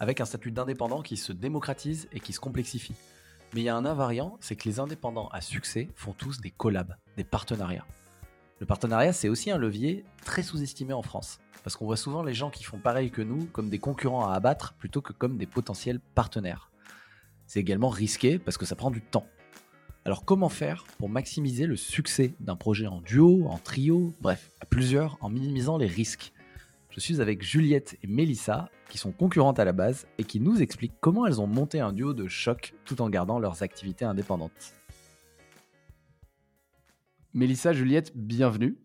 avec un statut d'indépendant qui se démocratise et qui se complexifie. Mais il y a un invariant, c'est que les indépendants à succès font tous des collabs, des partenariats. Le partenariat, c'est aussi un levier très sous-estimé en France, parce qu'on voit souvent les gens qui font pareil que nous comme des concurrents à abattre plutôt que comme des potentiels partenaires. C'est également risqué parce que ça prend du temps. Alors comment faire pour maximiser le succès d'un projet en duo, en trio, bref, à plusieurs, en minimisant les risques? Je suis avec Juliette et Mélissa, qui sont concurrentes à la base, et qui nous expliquent comment elles ont monté un duo de choc tout en gardant leurs activités indépendantes. Mélissa, Juliette, bienvenue.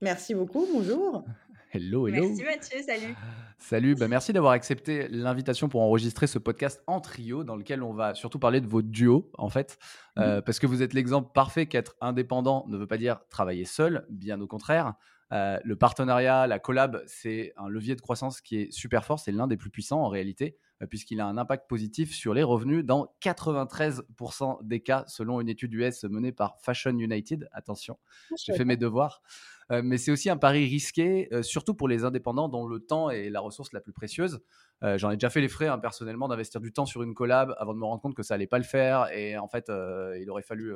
Merci beaucoup, bonjour. Hello, hello. Merci Mathieu, salut. Salut, bah merci d'avoir accepté l'invitation pour enregistrer ce podcast en trio dans lequel on va surtout parler de votre duo en fait, euh, parce que vous êtes l'exemple parfait qu'être indépendant ne veut pas dire travailler seul, bien au contraire. Euh, le partenariat, la collab, c'est un levier de croissance qui est super fort, c'est l'un des plus puissants en réalité, euh, puisqu'il a un impact positif sur les revenus dans 93% des cas, selon une étude US menée par Fashion United. Attention, ah, j'ai fait mes devoirs. Euh, mais c'est aussi un pari risqué, euh, surtout pour les indépendants dont le temps est la ressource la plus précieuse. Euh, j'en ai déjà fait les frais hein, personnellement d'investir du temps sur une collab avant de me rendre compte que ça allait pas le faire et en fait il aurait fallu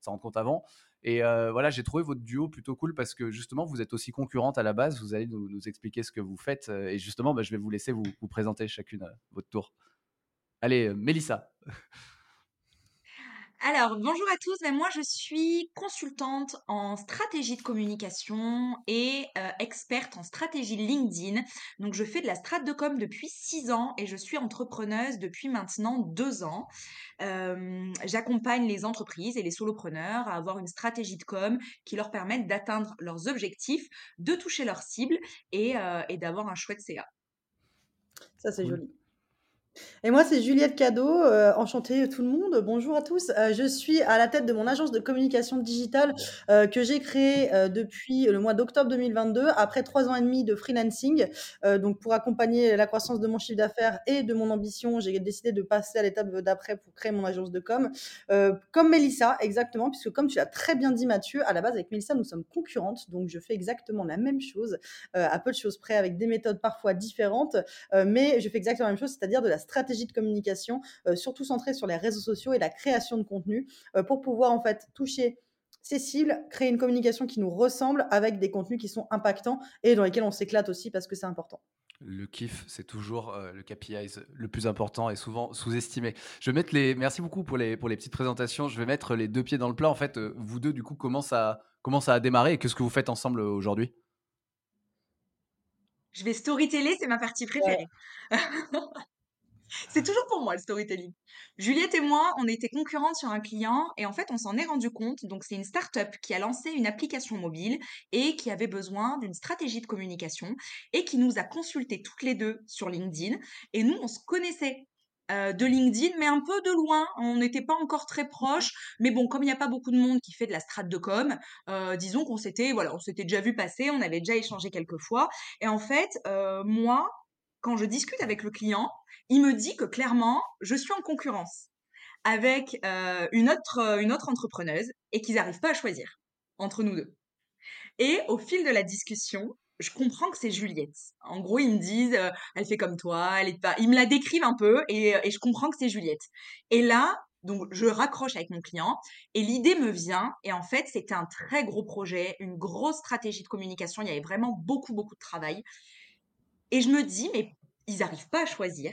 s'en rendre compte avant. Et voilà, j'ai trouvé votre duo plutôt cool parce que justement vous êtes aussi concurrente à la base. Vous allez nous, expliquer ce que vous faites et justement bah, je vais vous laisser vous, vous présenter chacune votre tour. Allez, Mélissa. Alors, bonjour à tous. Ben, moi, je suis consultante en stratégie de communication et euh, experte en stratégie LinkedIn. Donc, je fais de la strat de com depuis six ans et je suis entrepreneuse depuis maintenant deux ans. Euh, j'accompagne les entreprises et les solopreneurs à avoir une stratégie de com qui leur permette d'atteindre leurs objectifs, de toucher leurs cibles et, euh, d'avoir un chouette CA. Ça, c'est joli. Et moi, c'est Juliette Cadeau, euh, enchantée tout le monde. Bonjour à tous. Euh, je suis à la tête de mon agence de communication digitale euh, que j'ai créée depuis le mois d'octobre 2022, après trois ans et demi de freelancing. donc, pour accompagner la croissance de mon chiffre d'affaires et de mon ambition, j'ai décidé de passer à l'étape d'après pour créer mon agence de com. comme Mélissa, exactement, puisque comme tu l'as très bien dit, Mathieu, à la base, avec Mélissa, nous sommes concurrentes. Donc, je fais exactement la même chose, à peu de choses près, avec des méthodes parfois différentes, mais je fais exactement la même chose, c'est-à-dire de la stratégie de communication, euh, surtout centrée sur les réseaux sociaux et la création de contenu, euh, pour pouvoir en fait toucher ces cibles, créer une communication qui nous ressemble avec des contenus qui sont impactants et dans lesquels on s'éclate aussi parce que c'est important. Le kiff, c'est toujours euh, le KPI le plus important et souvent sous-estimé. Je vais mettre les. Merci beaucoup pour les, pour les petites présentations. Je vais mettre les deux pieds dans le plat. En fait, vous deux, du coup, comment ça, comment ça a démarré et qu'est-ce que vous faites ensemble aujourd'hui? Je vais storyteller, c'est ma partie préférée. C'est toujours pour moi le storytelling. Juliette et moi, on était concurrentes sur un client et en fait, on s'en est rendu compte. Donc, c'est une start-up qui a lancé une application mobile et qui avait besoin d'une stratégie de communication et qui nous a consulté toutes les deux sur LinkedIn. Et nous, on se connaissait euh, de LinkedIn, mais un peu de loin. On n'était pas encore très proches. Mais bon, comme il n'y a pas beaucoup de monde qui fait de la strat de com, euh, disons qu'on s'était, voilà, on s'était déjà vu passer, on avait déjà échangé quelques fois. Et en fait, euh, moi, quand je discute avec le client, il me dit que clairement, je suis en concurrence avec euh, une, autre, euh, une autre entrepreneuse et qu'ils n'arrivent pas à choisir entre nous deux. Et au fil de la discussion, je comprends que c'est Juliette. En gros, ils me disent, euh, elle fait comme toi, elle est pas. Ils me la décrivent un peu et, et je comprends que c'est Juliette. Et là, donc je raccroche avec mon client et l'idée me vient et en fait c'était un très gros projet, une grosse stratégie de communication. Il y avait vraiment beaucoup beaucoup de travail et je me dis mais ils n'arrivent pas à choisir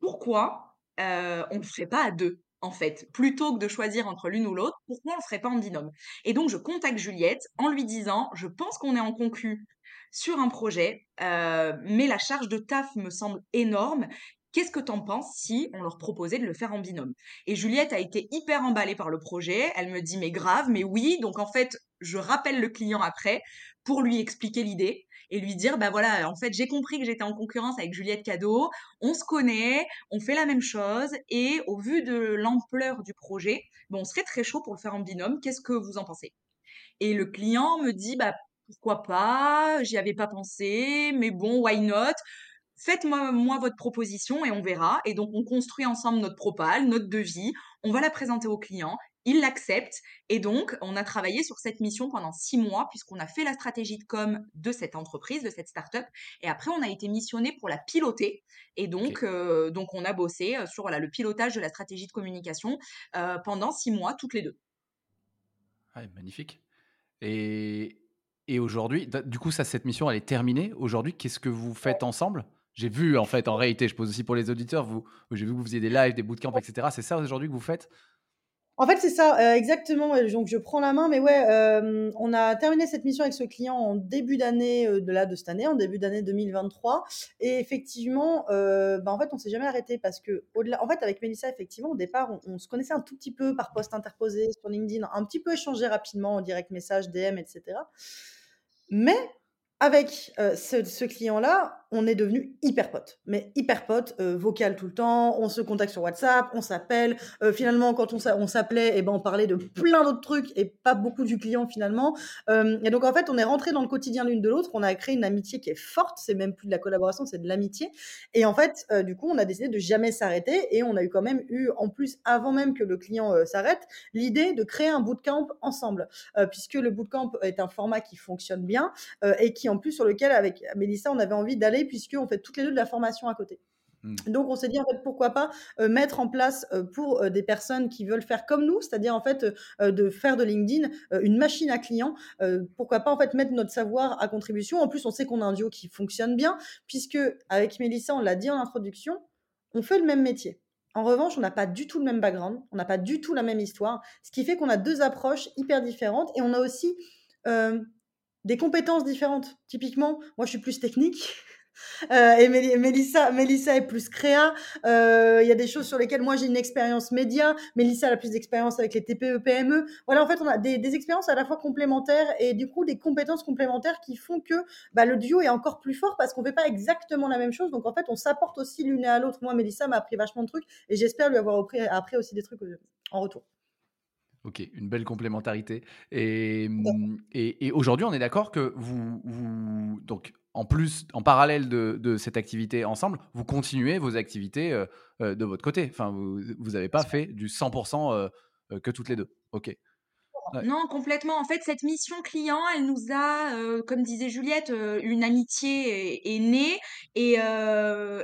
pourquoi euh, on ne le fait pas à deux en fait, plutôt que de choisir entre l'une ou l'autre, pourquoi on ne le ferait pas en binôme? Et donc je contacte Juliette en lui disant, je pense qu'on est en concu sur un projet, euh, mais la charge de taf me semble énorme. Qu'est-ce que t'en penses si on leur proposait de le faire en binôme? Et Juliette a été hyper emballée par le projet. Elle me dit mais grave, mais oui. Donc en fait, je rappelle le client après pour lui expliquer l'idée. Et lui dire, bah voilà, en fait, j'ai compris que j'étais en concurrence avec Juliette Cadeau, on se connaît, on fait la même chose, et au vu de l'ampleur du projet, bon, on serait très chaud pour le faire en binôme. Qu'est-ce que vous en pensez? Et le client me dit, bah pourquoi pas, j'y avais pas pensé, mais bon, why not? Faites-moi moi, votre proposition et on verra. Et donc, on construit ensemble notre propale, notre devis, on va la présenter au client, il l'accepte. Et donc, on a travaillé sur cette mission pendant six mois, puisqu'on a fait la stratégie de com de cette entreprise, de cette startup. Et après, on a été missionné pour la piloter. Et donc, euh, donc on a bossé euh, sur voilà, le pilotage de la stratégie de communication euh, pendant six mois, toutes les deux. magnifique. Et, et aujourd'hui, du coup, ça, cette mission, elle est terminée. Aujourd'hui, qu'est-ce que vous faites ensemble? J'ai vu, en fait, en réalité, je pose aussi pour les auditeurs, vous, j'ai vu que vous faisiez des lives, des bootcamps, etc. C'est ça aujourd'hui que vous faites? En fait, c'est ça, euh, exactement. Donc, je prends la main, mais ouais, euh, on a terminé cette mission avec ce client en début d'année euh, de là de cette année, en début d'année 2023. Et effectivement, bah, en fait, on s'est jamais arrêté parce que, au-delà, en fait, avec Mélissa, effectivement, au départ, on, se connaissait un tout petit peu par poste interposé sur LinkedIn, un petit peu échangé rapidement en direct message, DM, etc. Mais avec ce client-là, on est devenu hyper potes, mais hyper potes, euh, vocal tout le temps, on se contacte sur WhatsApp, on s'appelle. Euh, finalement, quand on, s'appelait, et eh ben, on parlait de plein d'autres trucs et pas beaucoup du client finalement. Euh, et donc, en fait, on est rentré dans le quotidien l'une de l'autre, on a créé une amitié qui est forte, c'est même plus de la collaboration, c'est de l'amitié. Et en fait, du coup, on a décidé de jamais s'arrêter et on a eu quand même eu, en plus, avant même que le client s'arrête, l'idée de créer un bootcamp ensemble, puisque le bootcamp est un format qui fonctionne bien et qui, en plus, sur lequel, avec Mélissa, on avait envie d'aller puisqu'on fait toutes les deux de la formation à côté. Hmm. Donc, on s'est dit, en fait, pourquoi pas euh, mettre en place euh, pour euh, des personnes qui veulent faire comme nous, c'est-à-dire, en fait, de faire de LinkedIn une machine à clients. pourquoi pas, en fait, mettre notre savoir à contribution. En plus, on sait qu'on a un duo qui fonctionne bien, puisque, avec Mélissa, on l'a dit en introduction, on fait le même métier. En revanche, on n'a pas du tout le même background, on n'a pas du tout la même histoire, ce qui fait qu'on a deux approches hyper différentes et on a aussi des compétences différentes. Typiquement, moi, je suis plus technique. Euh, et Mélissa, Mélissa est plus créa. Euh, il y a des choses sur lesquelles moi j'ai une expérience média. Mélissa a plus d'expérience avec les TPE, PME. Voilà, en fait, on a des, expériences à la fois complémentaires et du coup des compétences complémentaires qui font que bah, le duo est encore plus fort parce qu'on fait pas exactement la même chose. Donc en fait, on s'apporte aussi l'une à l'autre. Moi, Mélissa m'a appris vachement de trucs et j'espère lui avoir appris, appris aussi des trucs euh, en retour. Ok, une belle complémentarité. Et, et, aujourd'hui, on est d'accord que vous, vous, donc en plus, en parallèle de, cette activité ensemble, vous continuez vos activités euh, euh, de votre côté. Enfin, vous n'avez pas fait du 100% euh, que toutes les deux. Ok. Non, complètement. En fait, cette mission client, elle nous a, comme disait Juliette, une amitié est, née et,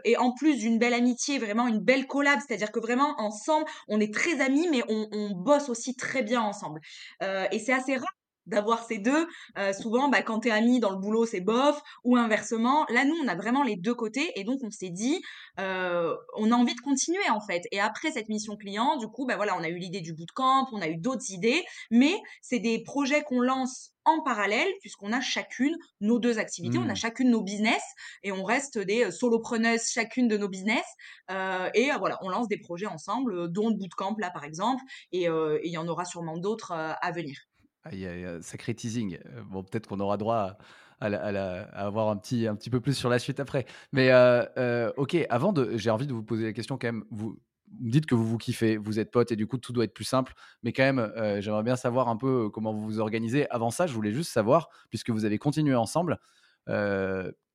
et en plus d'une belle amitié, vraiment une belle collab. C'est-à-dire que vraiment ensemble, on est très amis, mais on, on bosse aussi très bien ensemble. et c'est assez rare d'avoir ces deux. Euh, souvent, bah, quand t'es ami dans le boulot, c'est bof, ou inversement. Là, nous, on a vraiment les deux côtés, et donc on s'est dit, euh, on a envie de continuer en fait. Et après cette mission client, du coup, bah voilà, on a eu l'idée du bootcamp, on a eu d'autres idées, mais c'est des projets qu'on lance en parallèle, puisqu'on a chacune nos deux activités, on a mmh. chacune nos business, et on reste des euh, solopreneuses chacune de nos business, et voilà, on lance des projets ensemble, dont le bootcamp là par exemple, et il y en aura sûrement d'autres à venir. Il y, a un sacré teasing. Euh, bon, peut-être qu'on aura droit à, avoir un petit, un petit peu plus sur la suite après. Mais euh, euh, ok, avant de, j'ai envie de vous poser la question quand même. Vous, me dites que vous vous kiffez, vous êtes potes et du coup tout doit être plus simple. Mais quand même, j'aimerais bien savoir un peu comment vous vous organisez. Avant ça, je voulais juste savoir, puisque vous avez continué ensemble,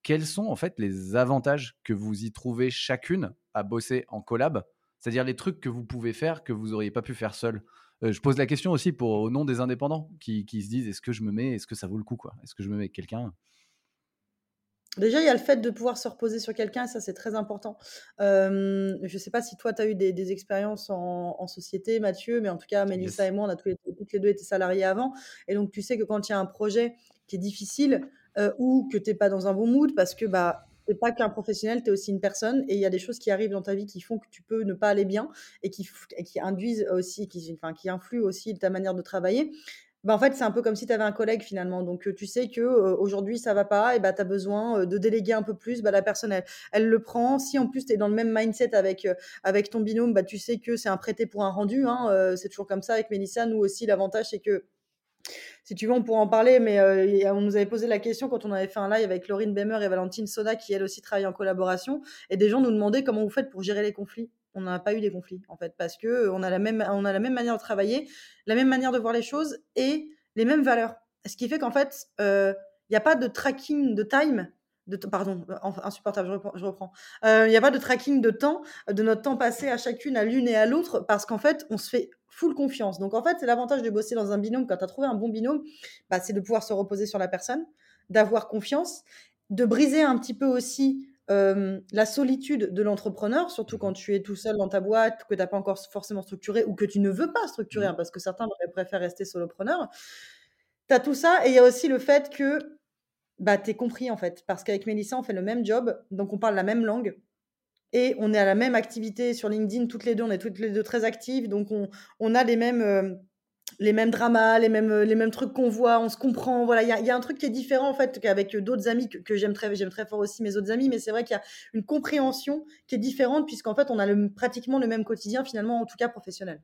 quels sont en fait les avantages que vous y trouvez chacune à bosser en collab? C'est-à-dire les trucs que vous pouvez faire que vous n'auriez pas pu faire seul. Euh, je pose la question aussi pour au nom des indépendants qui, se disent est-ce que je me mets, est-ce que ça vaut le coup quoi? Est-ce que je me mets avec quelqu'un? Déjà, il y a le fait de pouvoir se reposer sur quelqu'un, ça c'est très important. je ne sais pas si toi, tu as eu des, expériences en, société, Mathieu, mais en tout cas, Mélissa et moi, on a tous les, toutes les deux été salariés avant. Et donc, tu sais que quand il y a un projet qui est difficile euh, ou que tu n'es pas dans un bon mood, parce que bah, n'es pas qu'un professionnel, tu es aussi une personne et il y a des choses qui arrivent dans ta vie qui font que tu peux ne pas aller bien et qui, qui induisent aussi, qui, enfin, qui influent aussi ta manière de travailler. Bah, en fait, c'est un peu comme si tu avais un collègue finalement. Donc, tu sais que aujourd'hui ça va pas, et bah, tu as besoin de déléguer un peu plus. Bah, la personne, elle, le prend. Si en plus tu es dans le même mindset avec, avec ton binôme, bah, tu sais que c'est un prêté pour un rendu. Hein, c'est toujours comme ça avec Mélissa. Nous aussi, l'avantage, c'est que Si tu veux, on pourra en parler, mais euh, on nous avait posé la question quand on avait fait un live avec Laurine Bemer et Valentine Soda, qui elle aussi travaille en collaboration, et des gens nous demandaient comment vous faites pour gérer les conflits. On n'a pas eu des conflits, en fait, parce que on a la même, on a la même manière de travailler, la même manière de voir les choses et les mêmes valeurs. Ce qui fait qu'en fait, euh, il n'y a pas de tracking de time pardon, insupportable, je reprends. Euh, il n'y a pas de tracking de temps, de notre temps passé à chacune, à l'une et à l'autre, parce qu'en fait, on se fait full confiance. Donc en fait, c'est l'avantage de bosser dans un binôme. Quand tu as trouvé un bon binôme, bah, c'est de pouvoir se reposer sur la personne, d'avoir confiance, de briser un petit peu aussi euh, la solitude de l'entrepreneur, surtout quand tu es tout seul dans ta boîte, que tu n'as pas encore forcément structuré ou que tu ne veux pas structurer, mmh. hein, parce que certains préfèrent rester solopreneur. Tu as tout ça, et il y a aussi le fait que bah, t'es compris en fait. Parce qu'avec Mélissa, on fait le même job, donc on parle la même langue. Et on est à la même activité sur LinkedIn, toutes les deux, on est toutes les deux très actives, donc on, on a les mêmes, euh, les mêmes dramas, les mêmes, les mêmes trucs qu'on voit, on se comprend. Voilà, il y a, y a, un truc qui est différent en fait qu'avec d'autres amis que, j'aime très, j'aime très fort aussi mes autres amis, mais c'est vrai qu'il y a une compréhension qui est différente puisqu'en fait on a pratiquement le même quotidien finalement, en tout cas professionnel.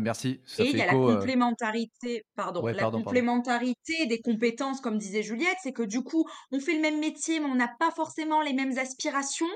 Merci. et il y a la euh, complémentarité, pardon, la complémentarité des compétences, comme disait Juliette, c'est que du coup, on fait le même métier, mais on n'a pas forcément les mêmes aspirations.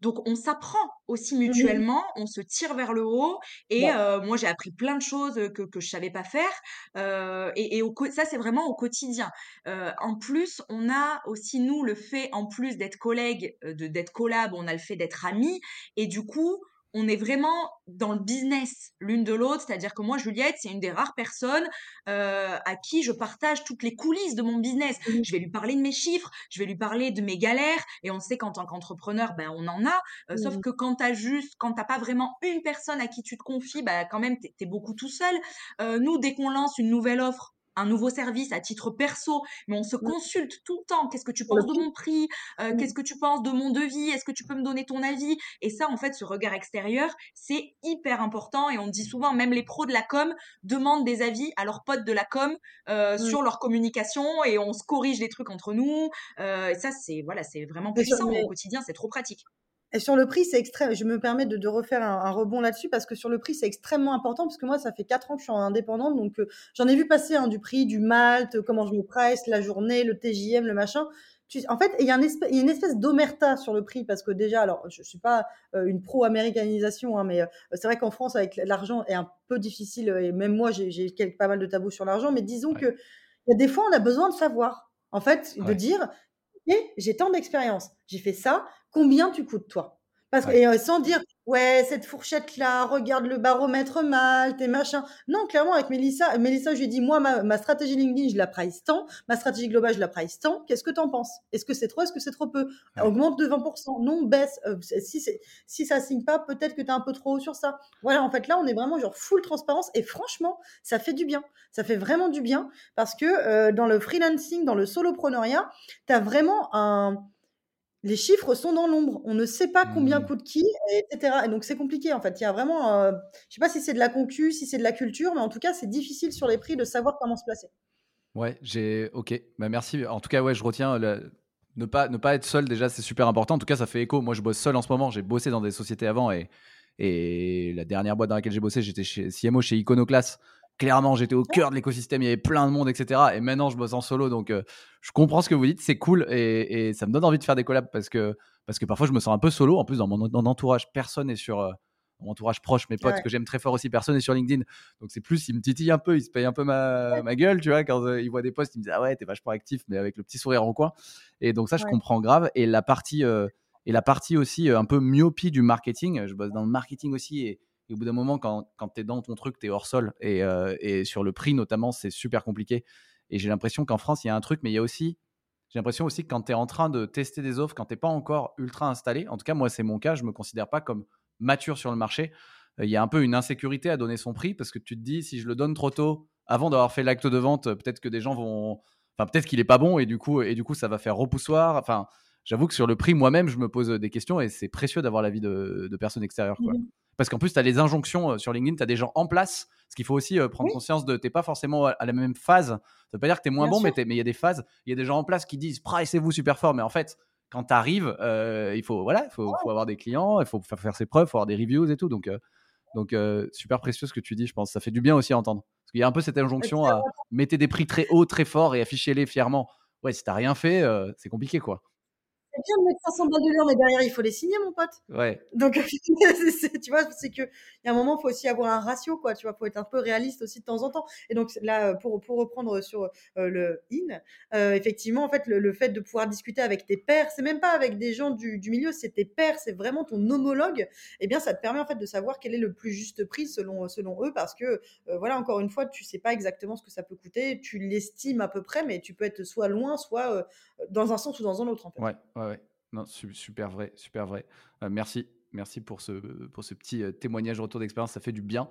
donc, on s'apprend aussi mutuellement, on se tire vers le haut. Et euh, moi, j'ai appris plein de choses que, que je savais pas faire. Euh, et, et ça, c'est vraiment au quotidien. en plus, on a aussi, nous, le fait, en plus d'être collègues, d'être collab, on a le fait d'être amis. Et du coup, on est vraiment dans le business l'une de l'autre. C'est-à-dire que moi, Juliette, c'est une des rares personnes euh, à qui je partage toutes les coulisses de mon business. Je vais lui parler de mes chiffres, je vais lui parler de mes galères. Et on sait qu'en tant qu'entrepreneur, ben, on en a. Euh, sauf que quand tu juste, quand t'as pas vraiment une personne à qui tu te confies, ben, quand même, tu es, beaucoup tout seul. Euh, nous, dès qu'on lance une nouvelle offre, un nouveau service à titre perso, mais on se consulte tout le temps. Qu'est-ce que tu penses de mon prix? Euh, Qu'est-ce que tu penses de mon devis? Est-ce que tu peux me donner ton avis? Et ça, en fait, ce regard extérieur, c'est hyper important. Et on dit souvent, même les pros de la com demandent des avis à leurs potes de la com euh, sur leur communication et on se corrige les trucs entre nous. Euh, et ça, c'est voilà, c'est vraiment puissant au quotidien. C'est trop pratique. Et sur le prix, c'est extrême. Je me permets de, refaire un, rebond là-dessus parce que sur le prix, c'est extrêmement important parce que moi, ça fait quatre ans que je suis indépendante, donc euh, j'en ai vu passer hein, du prix, du malt, comment je me presse, la journée, le TJM, le machin. en fait, il y, a une espèce d'omerta sur le prix parce que déjà, alors, je, ne suis pas euh, une pro-américanisation, hein, mais euh, c'est vrai qu'en France, avec l'argent, est un peu difficile. Et même moi, j'ai pas mal de tabous sur l'argent, mais disons que y a des fois, on a besoin de savoir. En fait, de dire, j'ai tant d'expérience, j'ai fait ça, combien tu coûtes toi? Parce que, et, euh, sans dire, ouais, cette fourchette-là, regarde le baromètre mal, tes machins. Non, clairement, avec Mélissa, Mélissa, je lui ai dit, moi, ma, stratégie LinkedIn, je la price tant, ma stratégie globale, je la price tant. Qu'est-ce que tu en penses? Est-ce que c'est trop? Est-ce que c'est trop peu? Augmente de 20%. Non, baisse. Euh, si, si ça signe pas, peut-être que tu es un peu trop haut sur ça. Voilà, en fait, là, on est vraiment genre full transparence et franchement, ça fait du bien. Ça fait vraiment du bien parce que euh, dans le freelancing, dans le solopreneuriat, tu as vraiment un les chiffres sont dans l'ombre. On ne sait pas combien mmh. coûte qui, etc. Et donc c'est compliqué en fait. Il y a vraiment, euh, je sais pas si c'est de la concu, si c'est de la culture, mais en tout cas c'est difficile sur les prix de savoir comment se placer. Ouais, j'ai. Ok, bah, merci. En tout cas, ouais, je retiens ne pas ne pas être seul déjà, c'est super important. En tout cas, ça fait écho. Moi, je bosse seul en ce moment. J'ai bossé dans des sociétés avant et et la dernière boîte dans laquelle j'ai bossé, j'étais chez CMO chez Iconoclast clairement, j'étais au cœur de l'écosystème, il y avait plein de monde, etc. Et maintenant, je bosse en solo, donc euh, je comprends ce que vous dites, c'est cool et, ça me donne envie de faire des collabs parce que, parce que parfois je me sens un peu solo. En plus, dans mon, entourage, personne n'est sur. Euh, mon entourage proche, mes potes que j'aime très fort aussi, personne n'est sur LinkedIn. Donc c'est plus, ils me titillent un peu, ils se payent un peu ma, ma gueule, tu vois, quand euh, ils voient des posts, ils me disent Ah ouais, t'es vachement actif, mais avec le petit sourire en coin. Et donc ça, je comprends grave. Et la partie, et la partie aussi un peu myopie du marketing, je bosse dans le marketing aussi et et au bout d'un moment, quand, quand tu es dans ton truc, tu es hors sol. Et, euh, et, sur le prix, notamment, c'est super compliqué. Et j'ai l'impression qu'en France, il y a un truc, mais il y a aussi. J'ai l'impression aussi que quand tu es en train de tester des offres, quand tu pas encore ultra installé, en tout cas, moi, c'est mon cas, je me considère pas comme mature sur le marché. Euh, il y a un peu une insécurité à donner son prix parce que tu te dis, si je le donne trop tôt, avant d'avoir fait l'acte de vente, peut-être que des gens vont. Enfin, peut-être qu'il n'est pas bon et du, coup, et du coup, ça va faire repoussoir. Enfin, j'avoue que sur le prix, moi-même, je me pose des questions et c'est précieux d'avoir l'avis de, de personnes extérieures. Quoi. Mmh parce qu'en plus, tu as les injonctions euh, sur LinkedIn, tu as des gens en place. Ce qu'il faut aussi euh, prendre conscience de, tu n'es pas forcément à la même phase. Ça veut pas dire que tu es moins bon, mais il y a des phases. Il y a des gens en place qui disent pricez-vous super fort. Mais en fait, quand tu arrives, euh, il faut, voilà, faut, faut, avoir des clients, il faut faire ses preuves, il faut avoir des reviews et tout. Donc, donc super précieux ce que tu dis, je pense. Ça fait du bien aussi à entendre. Il y a un peu cette injonction à mettre des prix très hauts, très forts et affichez-les fièrement. Ouais, si t'as rien fait, c'est compliqué, quoi c'est bien de mettre 500 balles de l'heure, mais derrière, il faut les signer, mon pote. Ouais. Donc, tu vois, c'est que, il y a un moment, il faut aussi avoir un ratio, quoi. Tu vois, faut être un peu réaliste aussi de temps en temps. Et donc, là, pour, pour reprendre sur euh, le in, euh, effectivement, en fait, le, fait de pouvoir discuter avec tes pairs, c'est même pas avec des gens du, du milieu, c'est tes pairs, c'est vraiment ton homologue. Eh bien, ça te permet, en fait, de savoir quel est le plus juste prix selon, selon eux, parce que, euh, voilà, encore une fois, tu sais pas exactement ce que ça peut coûter, tu l'estimes à peu près, mais tu peux être soit loin, soit dans un sens ou dans un autre, en fait. Ouais, ouais, ouais. Non, super vrai, super vrai. Euh, merci. Merci pour ce, pour ce petit euh, témoignage, retour d'expérience, ça fait du bien.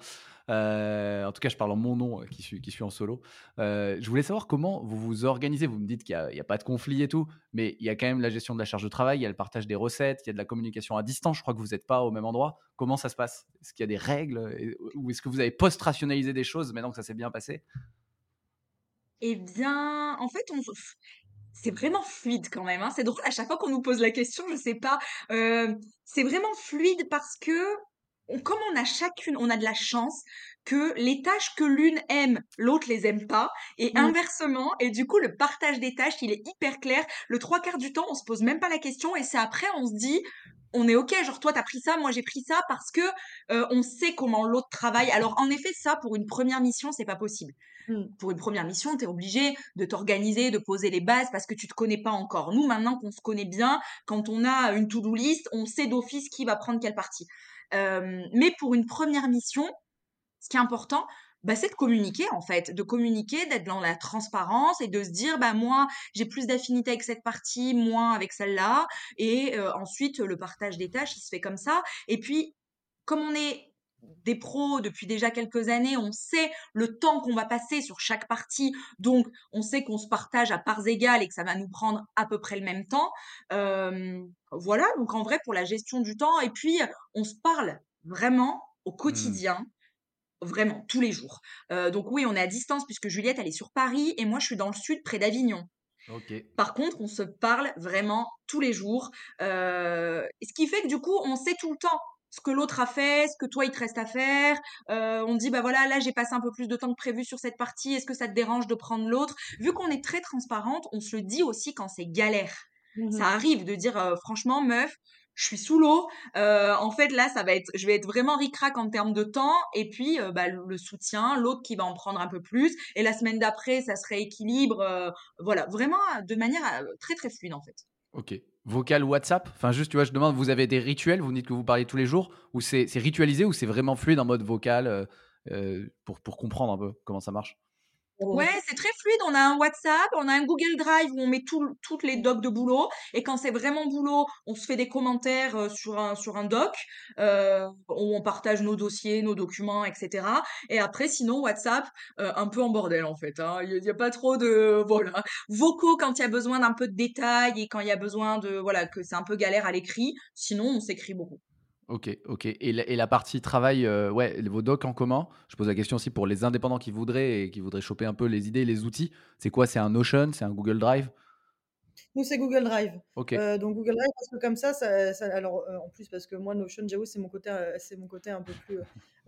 Euh, en tout cas, je parle en mon nom qui suis, qui suis en solo. je voulais savoir comment vous vous organisez. Vous me dites qu'il n'y a, pas de conflit et tout, mais il y a quand même la gestion de la charge de travail, il y a le partage des recettes, il y a de la communication à distance. Je crois que vous n'êtes pas au même endroit. Comment ça se passe? Est-ce qu'il y a des règles Ou est-ce que vous avez post-rationalisé des choses maintenant que ça s'est bien passé? Eh bien, en fait, on, c'est vraiment fluide quand même, hein. C'est drôle à chaque fois qu'on nous pose la question, je sais pas, c'est vraiment fluide parce que comme on a chacune on a de la chance que les tâches que l'une aime, l'autre les aime pas et mmh. inversement et du coup le partage des tâches, il est hyper clair. Le trois quarts du temps, on se pose même pas la question et c'est après on se dit on est ok, genre toi t'as pris ça, moi j'ai pris ça parce que on sait comment l'autre travaille. Alors en effet ça pour une première mission c'est pas possible. Mmh. Pour une première mission, tu es obligé de t'organiser, de poser les bases parce que tu te connais pas encore. Nous, maintenant qu'on se connaît bien, quand on a une to-do list, on sait d'office qui va prendre quelle partie. mais pour une première mission, ce qui est important, bah, c'est de communiquer en fait, de communiquer, d'être dans la transparence et de se dire bah moi j'ai plus d'affinité avec cette partie, moins avec celle-là, et ensuite le partage des tâches il se fait comme ça. Et puis comme on est des pros depuis déjà quelques années, on sait le temps qu'on va passer sur chaque partie, donc on sait qu'on se partage à parts égales et que ça va nous prendre à peu près le même temps. voilà, donc en vrai pour la gestion du temps, et puis on se parle vraiment au mmh. quotidien. Vraiment, tous les jours. donc oui, on est à distance puisque Juliette, elle est sur Paris et moi, je suis dans le sud, près d'Avignon. Par contre, on se parle vraiment tous les jours. ce qui fait que du coup, on sait tout le temps ce que l'autre a fait, ce que toi il te reste à faire. Euh, on dit bah voilà, là j'ai passé un peu plus de temps que prévu sur cette partie. Est-ce que ça te dérange de prendre l'autre? Vu qu'on est très transparente, on se le dit aussi quand c'est galère. Mmh ça arrive de dire euh, franchement meuf, je suis sous l'eau. Euh, en fait, là, ça va être, je vais être vraiment ricrac en termes de temps. Et puis, bah, le soutien, l'autre qui va en prendre un peu plus. Et la semaine d'après, ça se rééquilibre. voilà, vraiment de manière très très fluide en fait. Ok vocal WhatsApp? Enfin, juste, tu vois, je demande, vous avez des rituels Vous dites que vous parlez tous les jours Ou c'est ritualisé ou c'est vraiment fluide en mode vocal euh, euh, pour comprendre un peu comment ça marche? Ouais, c'est très fluide. On a un WhatsApp, on a un Google Drive où on met toutes les docs de boulot. Et quand c'est vraiment boulot, on se fait des commentaires sur un, sur un doc euh, où on partage nos dossiers, nos documents, etc. Et après, sinon, WhatsApp, euh, un peu en bordel en fait. Hein. Il n'y a, pas trop de voilà vocaux quand il y a besoin d'un peu de détails et quand il y a besoin de voilà que c'est un peu galère à l'écrit. Sinon, on s'écrit beaucoup. Ok, ok. Et la, partie travail, euh, ouais, vos docs en commun. Je pose la question aussi pour les indépendants qui voudraient et qui voudraient choper un peu les idées, les outils. C'est quoi? C'est un Notion? C'est un Google Drive? Nous, c'est Google Drive. Euh, donc Google Drive, parce que comme ça, ça, alors euh, en plus parce que moi Notion, j'avoue, c'est mon côté, c'est mon côté un peu plus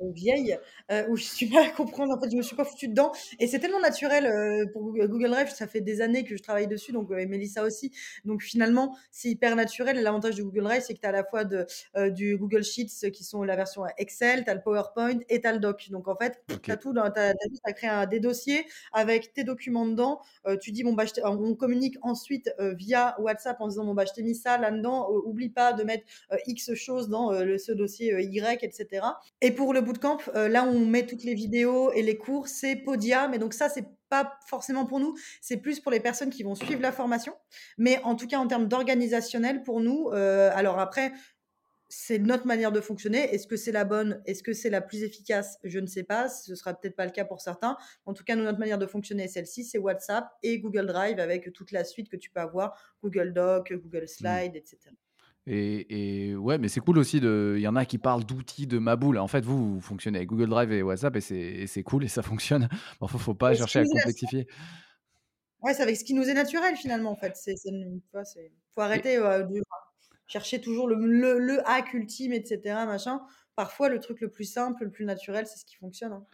vieille, euh, où je suis pas à comprendre. En fait, je me suis pas foutu dedans. Et c'est tellement naturel euh, pour Google Drive. Ça fait des années que je travaille dessus, donc euh, et Mélissa aussi. Donc finalement, c'est hyper naturel. L'avantage de Google Drive, c'est que tu as à la fois de, du Google Sheets qui sont la version Excel, tu as le PowerPoint et tu as le doc. Donc en fait, tu as tout. Tu as, as, créé un, des dossiers avec tes documents dedans. tu dis, bon, bah, on communique ensuite via WhatsApp en disant, bon, bah, je t'ai mis ça là-dedans. oublie pas de mettre X choses dans ce dossier Y, etc. Et pour le bootcamp, euh, là où on met toutes les vidéos et les cours, c'est Podia. Mais donc ça, c'est pas forcément pour nous, c'est plus pour les personnes qui vont suivre la formation. Mais en tout cas, en termes d'organisationnel, pour nous, euh, alors après, c'est notre manière de fonctionner. Est-ce que c'est la bonne? Est-ce que c'est la plus efficace? Je ne sais pas. Ce sera peut-être pas le cas pour certains. En tout cas, notre manière de fonctionner celle-ci. C'est WhatsApp et Google Drive avec toute la suite que tu peux avoir, Google Doc, Google mmh. Slide, etc. Et, ouais, mais c'est cool aussi. De... Il y en a qui parlent d'outils de Maboule. En fait, vous, vous fonctionnez avec Google Drive et WhatsApp et c'est cool et ça fonctionne. Il ne faut pas chercher à complexifier. Ouais, c'est avec ce qui nous est naturel finalement. En fait, c'est faut arrêter euh, chercher toujours le, le, hack ultime, etc. Machin. Parfois, le truc le plus simple, le plus naturel, c'est ce qui fonctionne. Hein.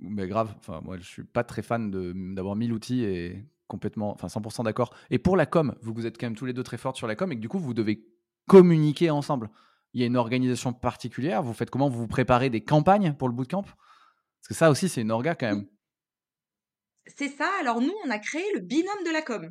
Mais grave, enfin, moi je suis pas très fan d'avoir 1000 outils et complètement, enfin 100% d'accord. Et pour la com, vous, vous êtes quand même tous les deux très fortes sur la com et que du coup vous devez communiquer ensemble. Il y a une organisation particulière, vous faites comment? Vous vous préparez des campagnes pour le bootcamp? Parce que ça aussi c'est une orga quand même. C'est ça, alors nous on a créé le binôme de la com.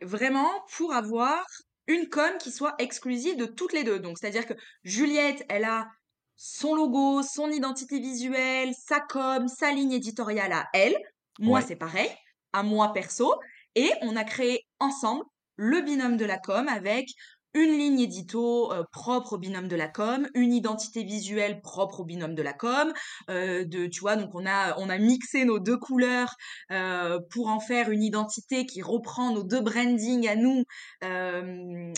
Vraiment pour avoir une com qui soit exclusive de toutes les deux. Donc c'est-à-dire que Juliette, elle a son logo, son identité visuelle, sa com, sa ligne éditoriale à elle. Moi, c'est pareil, à moi perso. Et on a créé ensemble le binôme de la com avec une ligne édito euh, propre au binôme de la com, une identité visuelle propre au binôme de la com. Euh, de, tu vois, donc on a, on a mixé nos deux couleurs euh, pour en faire une identité qui reprend nos deux brandings à nous,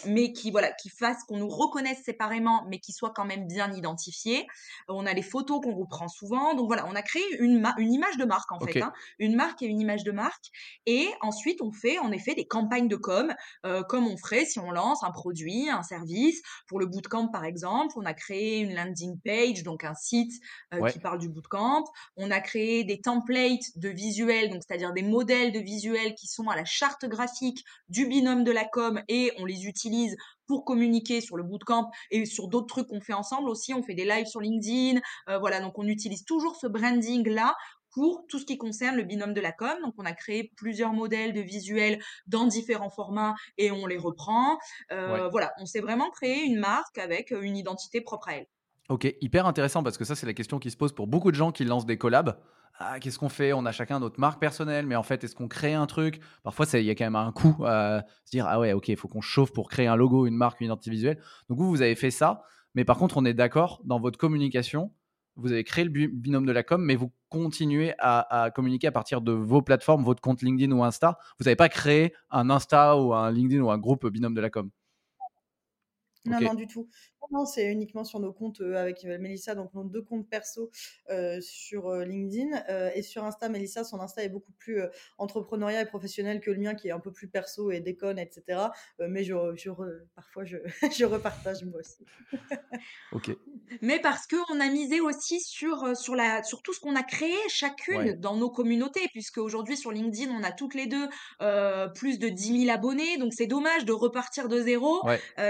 mais qui voilà, qui fasse qu'on nous reconnaisse séparément, mais qui soit quand même bien identifié. On a les photos qu'on reprend souvent. Donc voilà, on a créé une, une image de marque en fait, hein. une marque et une image de marque. Et ensuite, on fait en effet des campagnes de com, comme on ferait si on lance un produit un service. Pour le bootcamp, par exemple, on a créé une landing page, donc un site euh, qui parle du bootcamp. On a créé des templates de visuels, donc c'est-à-dire des modèles de visuels qui sont à la charte graphique du binôme de la com et on les utilise pour communiquer sur le bootcamp et sur d'autres trucs qu'on fait ensemble aussi. On fait des lives sur LinkedIn. Euh, voilà, donc on utilise toujours ce branding là pour tout ce qui concerne le binôme de la com. Donc, on a créé plusieurs modèles de visuels dans différents formats et on les reprend. Euh, voilà, on s'est vraiment créé une marque avec une identité propre à elle. Ok, hyper intéressant parce que ça, c'est la question qui se pose pour beaucoup de gens qui lancent des collabs. Ah, qu'est-ce qu'on fait? On a chacun notre marque personnelle, mais en fait, est-ce qu'on crée un truc? Parfois, il y a quand même un coût à se dire Ah ouais, ok, il faut qu'on chauffe pour créer un logo, une marque, une identité visuelle. Donc, vous, vous avez fait ça, mais par contre, on est d'accord dans votre communication vous avez créé le binôme de la com, mais vous continuez à, communiquer à partir de vos plateformes, votre compte LinkedIn ou Insta. Vous n'avez pas créé un Insta ou un LinkedIn ou un groupe binôme de la com? Non, non, du tout. Non, c'est uniquement sur nos comptes avec Mélissa, donc nos deux comptes perso sur LinkedIn et sur Insta. Mélissa, son Insta est beaucoup plus entrepreneurial et professionnel que le mien, qui est un peu plus perso et déconne, etc. mais je, parfois, je, je, repartage moi aussi. ok. Mais parce qu'on a misé aussi sur, sur, la, sur tout ce qu'on a créé chacune dans nos communautés, puisque aujourd'hui sur LinkedIn, on a toutes les deux plus de 10 000 abonnés, donc c'est dommage de repartir de zéro.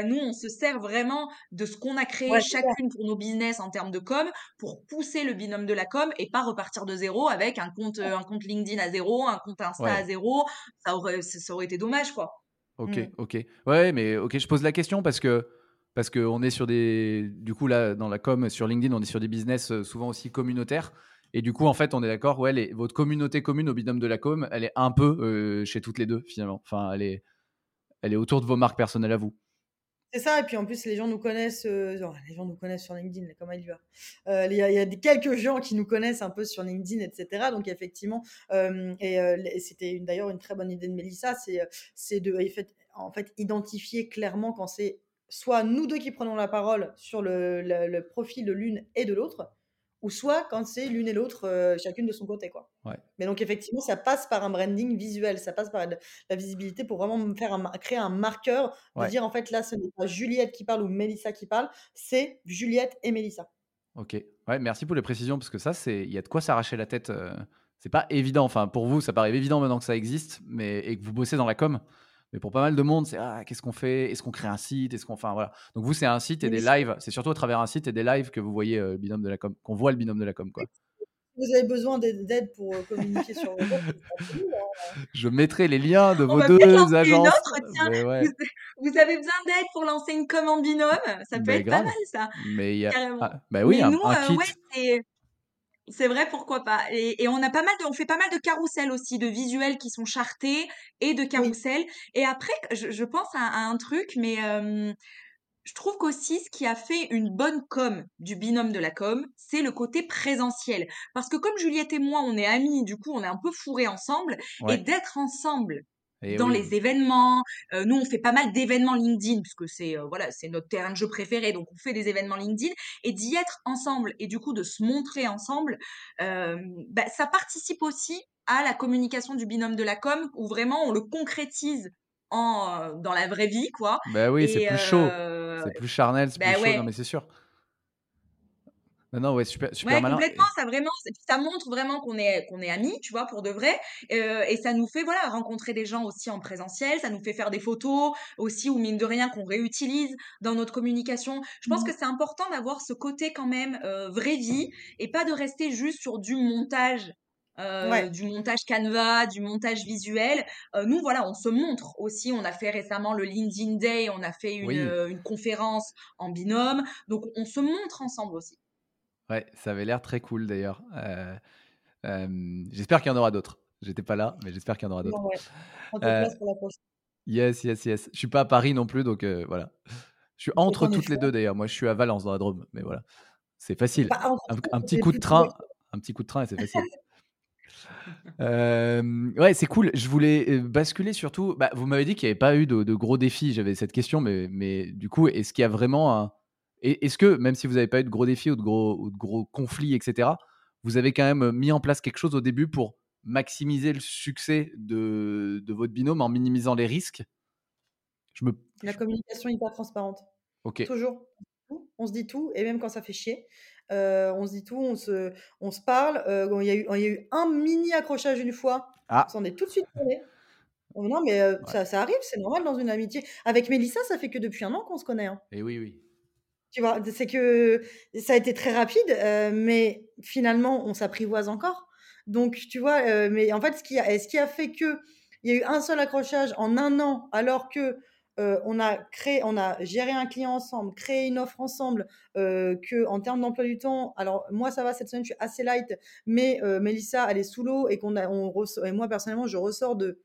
nous, on se sert vraiment de ce qu'on a créé chacune pour nos business en termes de com pour pousser le binôme de la com et pas repartir de zéro avec un compte, euh, un compte LinkedIn à zéro, un compte Insta à zéro. Ça aurait, ça aurait été dommage, quoi. Ok, mm. ok. Ouais, mais ok, je pose la question parce que parce qu'on est sur des. Du coup, là, dans la com, sur LinkedIn, on est sur des business euh, souvent aussi communautaires. Et du coup, en fait, on est d'accord, ouais, votre communauté commune au binôme de la com, elle est un peu euh, chez toutes les deux, finalement. Enfin, elle est, elle est autour de vos marques personnelles à vous. C'est ça, et puis en plus, les gens nous connaissent, euh, les gens nous connaissent sur LinkedIn, comment il va euh, Il y a, des, quelques gens qui nous connaissent un peu sur LinkedIn, etc. Donc, effectivement, euh, et c'était d'ailleurs une très bonne idée de Mélissa, c'est de en fait, identifier clairement quand c'est soit nous deux qui prenons la parole sur le profil de l'une et de l'autre, ou soit quand c'est l'une et l'autre, euh, chacune de son côté. Quoi. Mais donc, effectivement, ça passe par un branding visuel, ça passe par la visibilité pour vraiment faire un, créer un marqueur, de dire en fait, là, ce n'est pas Juliette qui parle ou Mélissa qui parle, c'est Juliette et Mélissa. Ok, ouais, merci pour les précisions, parce que ça, c'est il y a de quoi s'arracher la tête. Euh, c'est pas évident, enfin, pour vous, ça paraît évident maintenant que ça existe, mais et que vous bossez dans la com. Mais pour pas mal de monde, c'est ah, qu'est-ce qu'on fait? Est-ce qu'on crée un site? Est-ce qu'on, enfin voilà. Donc vous, c'est un site et des lives. C'est surtout à travers un site et des lives que vous voyez euh, le binôme de la com, qu'on voit le binôme de la com, quoi. Vous avez besoin d'aide pour euh, communiquer sur vos hein. Je mettrai les liens de vos deux agences. vous, avez besoin d'aide pour lancer une commande binôme? Ça peut être pas mal, ça. Mais il y a, ah, bah oui, un, euh, kit. C'est vrai, pourquoi pas. Et, on a pas mal de, on fait pas mal de carousels aussi, de visuels qui sont chartés et de carousels. Et après, je, pense à, un truc, mais je trouve qu'aussi ce qui a fait une bonne com du binôme de la com, c'est le côté présentiel. Parce que comme Juliette et moi, on est amis, du coup, on est un peu fourrés ensemble, et d'être ensemble dans les événements. Euh, nous, on fait pas mal d'événements LinkedIn puisque c'est euh, voilà, c'est notre terrain de jeu préféré. Donc, on fait des événements LinkedIn et d'y être ensemble et du coup de se montrer ensemble, euh, bah, ça participe aussi à la communication du binôme de la com où vraiment on le concrétise en dans la vraie vie, quoi. Bah oui, c'est plus chaud, c'est plus charnel, c'est bah plus chaud. Non, mais c'est sûr. Non, non, ouais, super, super Ouais, malin. complètement, ça vraiment, ça montre vraiment qu'on est, qu'on est amis, tu vois, pour de vrai. Euh, et ça nous fait, voilà, rencontrer des gens aussi en présentiel, ça nous fait faire des photos aussi, ou mine de rien, qu'on réutilise dans notre communication. Je pense Mmh. que c'est important d'avoir ce côté quand même euh, vraie vie et pas de rester juste sur du montage. euh, Ouais. du montage Canva, du montage visuel. Euh, nous, voilà, on se montre aussi. On a fait récemment le LinkedIn Day, on a fait une, Oui. euh, une conférence en binôme. Donc, on se montre ensemble aussi. Ouais, ça avait l'air très cool d'ailleurs. Euh, euh, j'espère qu'il y en aura d'autres. J'étais pas là, mais j'espère qu'il y en aura d'autres. Ouais. Euh, yes, yes, yes. Je suis pas à Paris non plus, donc euh, voilà. Je suis entre toutes les deux d'ailleurs. Moi, je suis à Valence dans la Drôme, mais voilà, c'est facile. Bah, Un, petit coup de train, un petit coup de train et c'est facile. Euh, ouais, c'est cool. Je voulais basculer surtout. Bah, vous m'avez dit qu'il n'y avait pas eu de, de gros défis. J'avais cette question, mais, mais du coup, est-ce qu'il y a vraiment un. Et- Est-ce que, même si vous n'avez pas eu de gros défis ou de gros, ou de gros conflits, etc., vous avez quand même mis en place quelque chose au début pour maximiser le succès de, de votre binôme en minimisant les risques? Je me. La communication hyper transparente. Ok. Toujours. On se dit tout, et même quand ça fait chier, euh, on se dit tout, on se, on se parle. Euh, Il y, a eu- il y a eu un mini accrochage une fois, Ah, on s'en est tout de suite parlé. Oh, non, mais euh, Ouais. ça, ça arrive, c'est normal dans une amitié. Avec Mélissa, ça fait que depuis un an qu'on se connaît. hein. et oui, oui. Tu vois, c'est que ça a été très rapide, euh, mais finalement, on s'apprivoise encore. Donc, tu vois, euh, mais en fait, ce qui a, ce qui a fait que il y a eu un seul accrochage en un an, alors que euh, on a créé, on a géré un client ensemble, créé une offre ensemble, euh, que en termes d'emploi du temps, alors moi ça va cette semaine, je suis assez light, mais euh, Mélissa elle est sous l'eau et qu'on a, on et moi personnellement je ressors de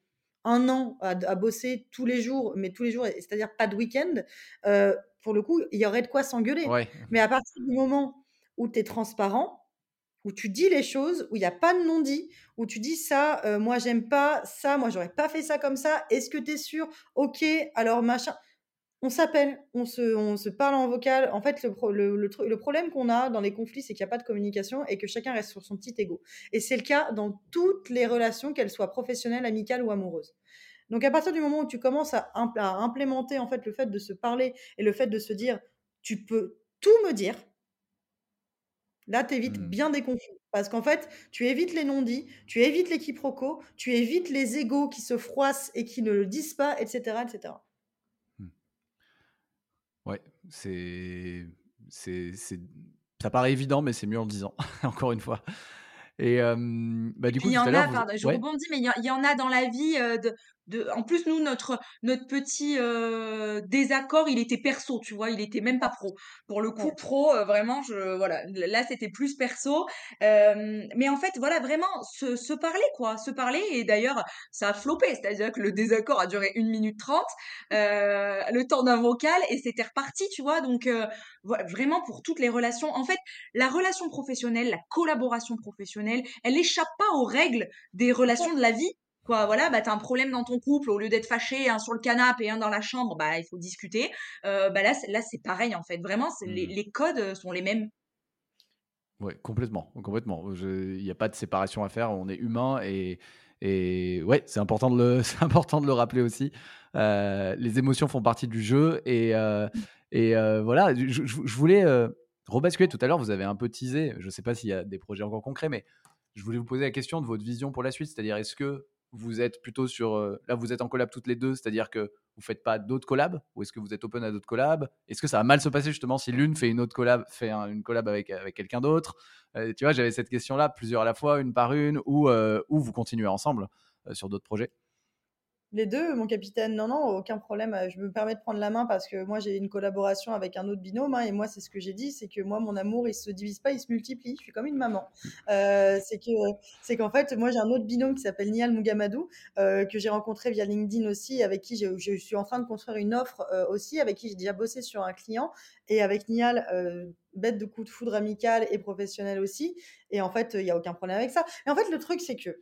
un an à bosser tous les jours, mais tous les jours, c'est-à-dire pas de week-end. Pour le coup, il y aurait de quoi s'engueuler. Ouais. Mais à partir du moment où tu es transparent, où tu dis les choses, où il n'y a pas de non-dit, où tu dis ça, euh, moi j'aime pas, ça, moi j'aurais pas fait ça comme ça, est-ce que tu es sûr? Ok, alors machin. On s'appelle, on se, on se parle en vocal. En fait, le, le problème qu'on a dans les conflits, c'est qu'il n'y a pas de communication et que chacun reste sur son petit ego. Et c'est le cas dans toutes les relations, qu'elles soient professionnelles, amicales ou amoureuses. Donc à partir du moment où tu commences à, imp- à implémenter en fait le fait de se parler et le fait de se dire tu peux tout me dire, là tu évites Hmm. bien des conflits. Parce qu'en fait, tu évites les non-dits, tu évites les quiproquos, tu évites les égaux qui se froissent et qui ne le disent pas, etc. etc. Ouais, c'est, ça paraît évident, mais c'est mieux en le disant, encore une fois. Et euh, bah, du coup, il y en a, vous... pardon, je ouais, rebondis, mais il y, a- il y en a dans la vie euh, de, de. En plus, nous, notre notre petit euh, désaccord, il était perso, tu vois, il était même pas pro. Pour le coup, Ouais. pro, euh, vraiment, je voilà, là, c'était plus perso. Euh, mais en fait, voilà, vraiment, se, se parler, quoi, se parler. Et d'ailleurs, ça a floppé, c'est-à-dire que le désaccord a duré une minute trente, euh, le temps d'un vocal, et c'était reparti, tu vois. Donc, euh, vraiment pour toutes les relations. En fait, la relation professionnelle, la collaboration professionnelle, elle échappe pas aux règles des relations de la vie. Quoi, voilà, bah t'as un problème dans ton couple, au lieu d'être fâché, un sur le canapé et un dans la chambre, bah il faut discuter. Euh, bah là, c'est- là c'est pareil en fait. Vraiment, les, Hmm. les codes euh, sont les mêmes. ouais, complètement, complètement. Il n'y a pas de séparation à faire. On est humain et, et ouais, c'est important de le, c'est important de le rappeler aussi. Euh, les émotions font partie du jeu et euh, et voilà. Je, je- je voulais rebasculer tout à l'heure. Vous avez un peu teasé. Je ne sais pas s'il y a des projets encore concrets, mais je voulais vous poser la question de votre vision pour la suite. C'est-à-dire, est-ce que vous êtes plutôt sur. euh, là, vous êtes en collab toutes les deux, c'est-à-dire que vous faites pas d'autres collabs Ou est-ce que vous êtes open à d'autres collabs? Est-ce que ça va mal se passer justement si l'une fait une autre collab, fait un- une collab avec, avec quelqu'un d'autre? Euh, Tu vois, j'avais cette question-là, plusieurs à la fois, une par une, ou, euh, ou vous continuez ensemble sur d'autres projets Les deux, mon capitaine, non, non, aucun problème. euh, Je me permets de prendre la main parce que moi, j'ai une collaboration avec un autre binôme. hein, et moi, c'est ce que j'ai dit, c'est que moi, mon amour, il se divise pas, il se multiplie. Je suis comme une maman. Euh, c'est que, c'est qu'en fait, moi, j'ai un autre binôme qui s'appelle Nial Mugamadou, euh, que j'ai rencontré via LinkedIn aussi, avec qui je suis en train de construire une offre aussi, avec qui j'ai déjà bossé sur un client. Et avec Nial, bête de coup de foudre amical et professionnel aussi. Et en fait, il n'y a aucun problème avec ça. Mais en fait, le truc, c'est que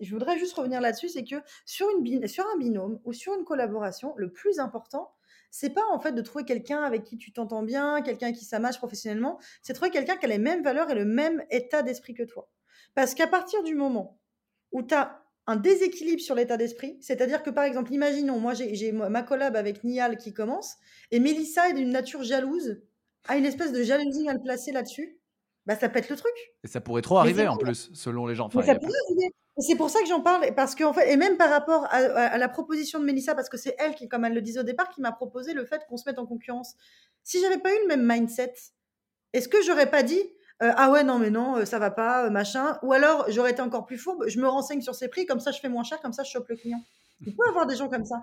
je voudrais juste revenir là-dessus, c'est que sur, un binôme ou sur une collaboration, le plus important, c'est pas en fait de trouver quelqu'un avec qui tu t'entends bien, quelqu'un qui ça marche professionnellement, c'est trouver quelqu'un qui a les mêmes valeurs et le même état d'esprit que toi. Parce qu'à partir du moment où tu as un déséquilibre sur l'état d'esprit, c'est-à-dire que par exemple, imaginons, moi j'ai ma collab avec Nial qui commence, et Mélissa est d'une nature jalouse, a une espèce de jalousie mal placée là-dessus, bah, ça pète le truc. Et ça pourrait trop arriver en plus, selon les gens. Enfin, ça pourrait arriver. C'est pour ça que j'en parle, parce qu'en fait, et même par rapport à, la proposition de Mélissa, parce que c'est elle qui, comme elle le disait au départ, qui m'a proposé le fait qu'on se mette en concurrence. Si j'avais pas eu le même mindset, est-ce que j'aurais pas dit euh, ah ouais non mais non euh, ça va pas euh, machin ou alors j'aurais été encore plus fourbe, je me renseigne sur ces prix comme ça je fais moins cher comme ça je chope le client. Il peut avoir des gens comme ça.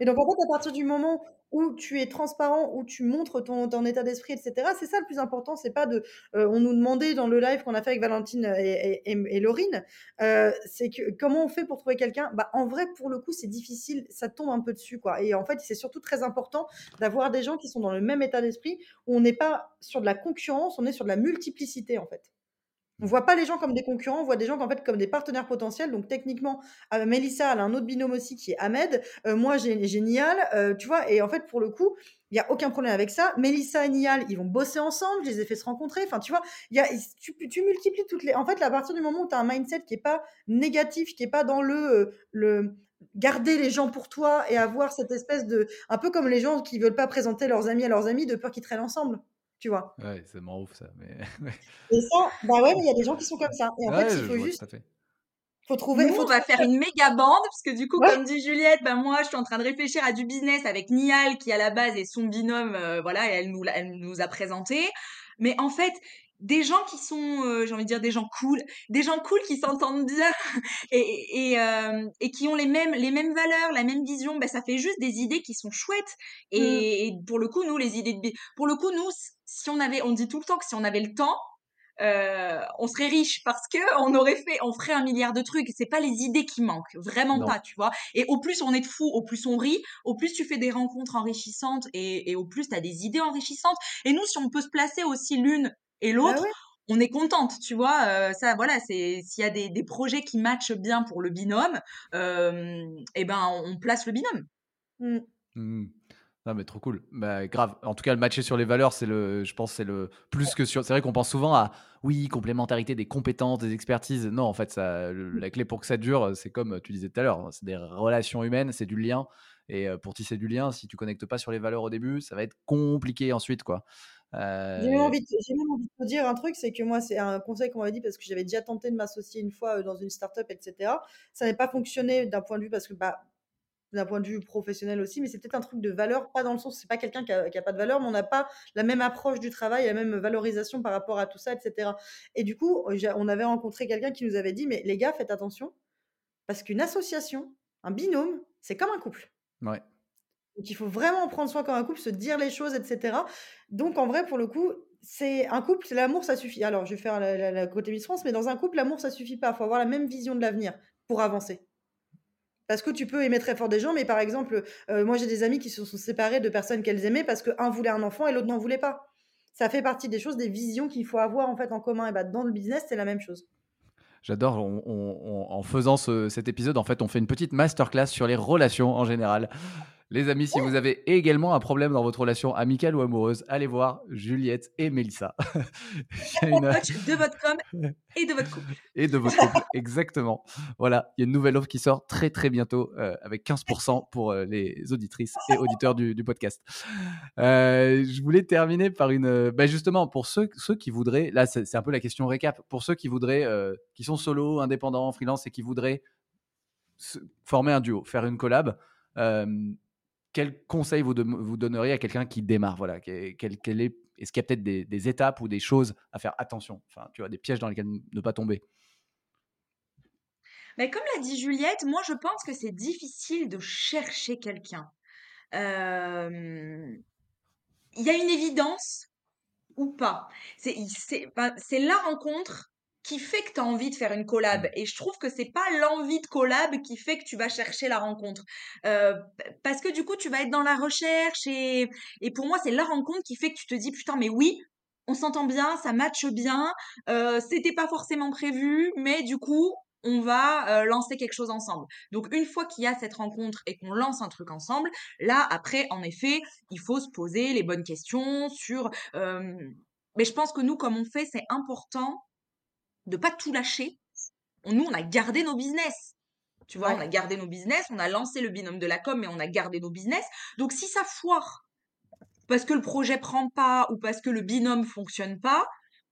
Et donc, en fait, à partir du moment où tu es transparent, où tu montres ton, état d'esprit, etc., c'est ça le plus important. C'est pas de. Euh, on nous demandait dans le live qu'on a fait avec Valentine et, et, Laurine, euh, c'est que comment on fait pour trouver quelqu'un? Bah, En vrai, pour le coup, c'est difficile, ça tombe un peu dessus. Quoi. Et en fait, c'est surtout très important d'avoir des gens qui sont dans le même état d'esprit, où on n'est pas sur de la concurrence, on est sur de la multiplicité, en fait. On voit pas les gens comme des concurrents, on voit des gens comme des partenaires potentiels. Donc techniquement, euh, Mélissa elle a un autre binôme aussi qui est Ahmed. Euh, moi j'ai génial, euh, tu vois. Et en fait pour le coup, il y a aucun problème avec ça. Mélissa et Nial, ils vont bosser ensemble. Je les ai fait se rencontrer. Enfin tu vois, tu, multiplies toutes les. En fait, à partir du moment où tu as un mindset qui est pas négatif, qui est pas dans le le garder les gens pour toi et avoir cette espèce de un peu comme les gens qui veulent pas présenter leurs amis à leurs amis de peur qu'ils traînent ensemble tu vois. Ouais, c'est marrant ouf ça. Mais... et ça, bah ouais, mais il y a des gens qui sont comme ça. Et en fait, il faut juste. Faut trouver. faut on va faire une méga bande parce que du coup, comme dit Juliette, bah moi, je suis en train de réfléchir à du business avec Nial qui à la base est son binôme, euh, voilà, et elle nous, elle nous a présenté. Mais en fait, des gens qui sont, euh, j'ai envie de dire, des gens cool, des gens cool qui s'entendent bien et, et, euh, et, qui ont les mêmes, les mêmes valeurs, la même vision, bah, ça fait juste des idées qui sont chouettes. Et, mmh. pour le coup, nous, les idées de... Pour le coup, nous, si on avait, on dit tout le temps que si on avait le temps, euh, on serait riche parce que on aurait fait, on ferait un milliard de trucs. C'est pas les idées qui manquent, vraiment pas, tu vois. Et au plus on est de fou, au plus on rit, au plus tu fais des rencontres enrichissantes et, et au plus tu as des idées enrichissantes. Et nous, si on peut se placer aussi l'une et bah l'autre, on est contente, tu vois. Euh, ça, voilà, c'est s'il y a des, des, projets qui matchent bien pour le binôme, euh, et eh ben on place le binôme. Mmh. Mmh. Non mais trop cool. Bah, grave. En tout cas, le matcher sur les valeurs, c'est le, je pense, c'est le plus que sur. C'est vrai qu'on pense souvent à oui complémentarité des compétences, des expertises. Non, en fait, ça, mmh. la clé pour que ça dure, c'est comme tu disais tout à l'heure, c'est des relations humaines, c'est du lien. Et pour tisser du lien, si tu connectes pas sur les valeurs au début, ça va être compliqué ensuite, quoi. J'ai même, envie de, te dire un truc, c'est que moi, c'est un conseil qu'on m'avait dit parce que j'avais déjà tenté de m'associer une fois dans une startup, etc. Ça n'a pas fonctionné d'un point de vue parce que, bah, d'un point de vue professionnel aussi, mais c'est peut-être un truc de valeur, pas dans le sens, c'est pas quelqu'un qui a, pas de valeur, mais on n'a pas la même approche du travail, la même valorisation par rapport à tout ça, etc. Et du coup, on avait rencontré quelqu'un qui nous avait dit, mais les gars, faites attention, parce qu'une association, un binôme, c'est comme un couple. Ouais. Donc il faut vraiment prendre soin comme un couple, se dire les choses, etc. Donc en vrai, pour le coup, c'est un couple, l'amour, ça suffit. Alors je vais faire la, côté Miss France, mais dans un couple, l'amour, ça suffit pas. Il faut avoir la même vision de l'avenir pour avancer. Parce que tu peux aimer très fort des gens, mais par exemple, euh, moi j'ai des amis qui se sont séparés de personnes qu'elles aimaient parce qu'un voulait un enfant et l'autre n'en voulait pas. Ça fait partie des choses, des visions qu'il faut avoir en fait en commun. Et bah, dans le business, c'est la même chose. J'adore. en faisant cet épisode, en fait, on fait une petite masterclass sur les relations en général. Les amis, si vous avez également un problème dans votre relation amicale ou amoureuse, allez voir Juliette et Mélissa. une... de votre com et de votre couple. Et de votre couple, exactement. Voilà, il y a une nouvelle offre qui sort très très bientôt euh, avec 15% pour euh, les auditrices et auditeurs du, podcast. Euh, je voulais terminer par une... Bah, justement, pour ceux, ceux qui voudraient, là c'est un peu la question récap, pour ceux qui voudraient, qui sont solo, indépendants, freelance et qui voudraient former un duo, faire une collab quel conseil vous, donneriez à quelqu'un qui démarre voilà, quel, est, Est-ce qu'il y a peut-être des, étapes ou des choses à faire attention Enfin, tu vois, des pièges dans lesquels ne pas tomber? Mais comme l'a dit Juliette, moi je pense que c'est difficile de chercher quelqu'un. Il y a une évidence ou pas? C'est la rencontre qui fait que tu as envie de faire une collab. Mmh. Et je trouve que c'est pas l'envie de collab qui fait que tu vas chercher la rencontre. Euh, parce que du coup, tu vas être dans la recherche et, et pour moi, c'est la rencontre qui fait que tu te dis, putain, mais oui, on s'entend bien, ça matche bien, euh, c'était pas forcément prévu, mais du coup, on va euh, lancer quelque chose ensemble. Donc une fois qu'il y a cette rencontre et qu'on lance un truc ensemble, là après en effet, il faut se poser les bonnes questions sur mais je pense que nous comme on fait, c'est important de pas tout lâcher. Nous, on a gardé nos business. Tu vois, on a gardé nos business, on a lancé le binôme de la com, mais on a gardé nos business. Donc, si ça foire parce que le projet prend pas ou parce que le binôme fonctionne pas,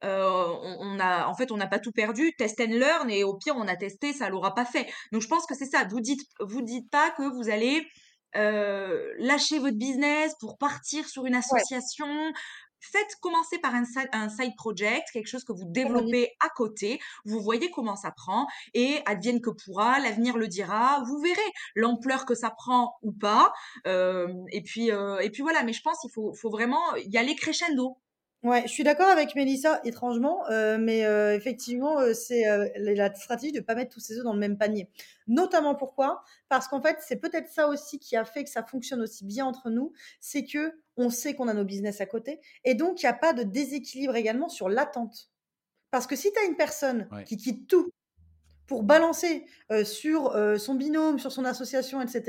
on, a, en fait, on n'a pas tout perdu. Test and learn, et au pire, on a testé, ça l'aura pas fait. Donc, je pense que c'est ça. Vous dites, vous dites pas que vous allez lâcher votre business pour partir sur une association. Faites commencer par un, un, side project, quelque chose que vous développez à côté. Vous voyez comment ça prend et advienne que pourra, l'avenir le dira. Vous verrez l'ampleur que ça prend ou pas. et puis et puis voilà. Mais je pense qu'il faut, faut vraiment y aller crescendo. Ouais, je suis d'accord avec Mélissa, étrangement, euh, mais euh, effectivement, euh, c'est la stratégie de ne pas mettre tous ses œufs dans le même panier. Notamment pourquoi? Parce qu'en fait, c'est peut-être ça aussi qui a fait que ça fonctionne aussi bien entre nous, c'est que on sait qu'on a nos business à côté, et donc il n'y a pas de déséquilibre également sur l'attente. Parce que si tu as une personne qui quitte tout pour balancer sur son binôme, sur son association, etc.,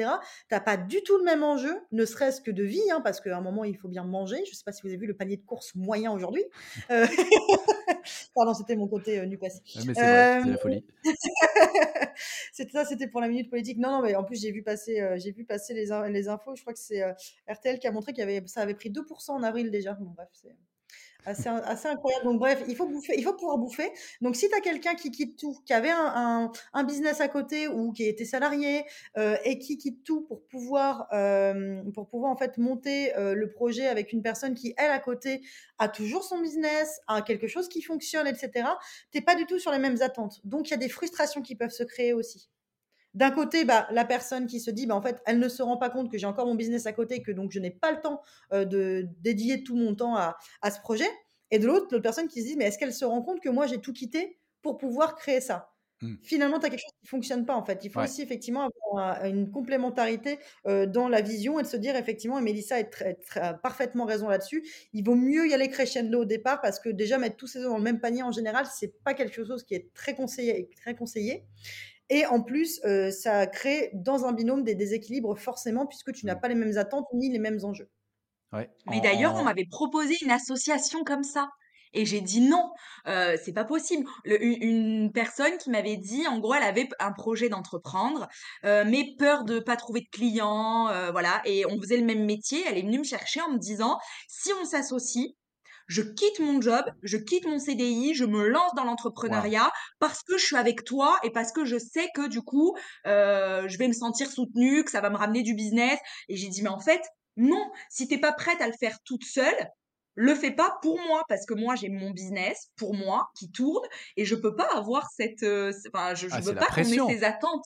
tu n'as pas du tout le même enjeu, ne serait-ce que de vie, hein, parce qu'à un moment, il faut bien manger. Je sais pas si vous avez vu le panier de course moyen aujourd'hui. Pardon, c'était mon côté euh, Mais c'est vrai, c'est la folie. c'était ça, c'était pour la minute politique. Non, non, mais en plus, j'ai vu passer, j'ai vu passer les, les infos. Je crois que c'est RTL qui a montré que ça avait pris 2% en avril déjà. Bon, bref, c'est assez, assez, incroyable. Donc, bref, il faut, bouffer, il faut pouvoir bouffer. Donc, si tu as quelqu'un qui quitte tout, qui avait un, un, business à côté ou qui était salarié euh, et qui quitte tout pour pouvoir, euh, pour pouvoir en fait monter euh, le projet avec une personne qui, elle, à côté, a toujours son business, a quelque chose qui fonctionne, etc., tu pas du tout sur les mêmes attentes. Donc, il y a des frustrations qui peuvent se créer aussi. D'un côté, bah, la personne qui se dit, bah, en fait, elle ne se rend pas compte que j'ai encore mon business à côté, que donc je n'ai pas le temps de dédier tout mon temps à, ce projet. Et de l'autre, l'autre personne qui se dit, mais est-ce qu'elle se rend compte que moi, j'ai tout quitté pour pouvoir créer ça? Mmh. Finalement, tu as quelque chose qui ne fonctionne pas, en fait. Il faut aussi, effectivement, avoir une complémentarité dans la vision et de se dire, effectivement, et Mélissa a parfaitement raison là-dessus, il vaut mieux y aller crescendo au départ parce que déjà, mettre tous ses œufs dans le même panier, en général, c'est pas quelque chose qui est très conseillé. Très conseillé. Et en plus, euh, ça crée dans un binôme des déséquilibres forcément, puisque tu n'as mmh. pas les mêmes attentes ni les mêmes enjeux. Mais d'ailleurs, on m'avait proposé une association comme ça. Et j'ai dit non, euh, c'est pas possible. une, personne qui m'avait dit, en gros, elle avait un projet d'entreprendre, euh, mais peur de pas trouver de clients, euh, voilà. Et on faisait le même métier. Elle est venue me chercher en me disant, si on s'associe, je quitte mon job, je quitte mon CDI, je me lance dans l'entrepreneuriat parce que je suis avec toi et parce que je sais que du coup, euh, je vais me sentir soutenue, que ça va me ramener du business. Et j'ai dit, mais en fait, non, si t'es pas prête à le faire toute seule, le fais pas pour moi parce que moi j'ai mon business pour moi qui tourne et je peux pas avoir cette euh, enfin je, je ah, veux pas qu'on ait ces attentes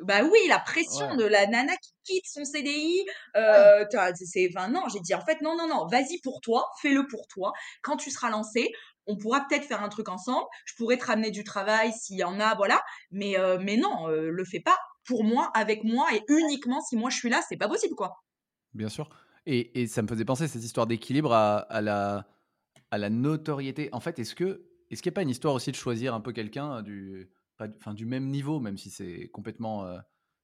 bah oui, la pression de la nana qui quitte son CDI. Euh, c'est, enfin non, j'ai dit en fait non non non, vas-y pour toi, fais-le pour toi. Quand tu seras lancé, on pourra peut-être faire un truc ensemble. Je pourrais te ramener du travail s'il y en a, voilà. Mais euh, mais non, euh, le fais pas pour moi, avec moi et uniquement si moi je suis là, c'est pas possible quoi. Bien sûr. Et, et ça me faisait penser cette histoire d'équilibre à, à, la à la notoriété. En fait, est-ce que est-ce qu'il n'y a pas une histoire aussi de choisir un peu quelqu'un du enfin, du même niveau, même si c'est complètement, euh,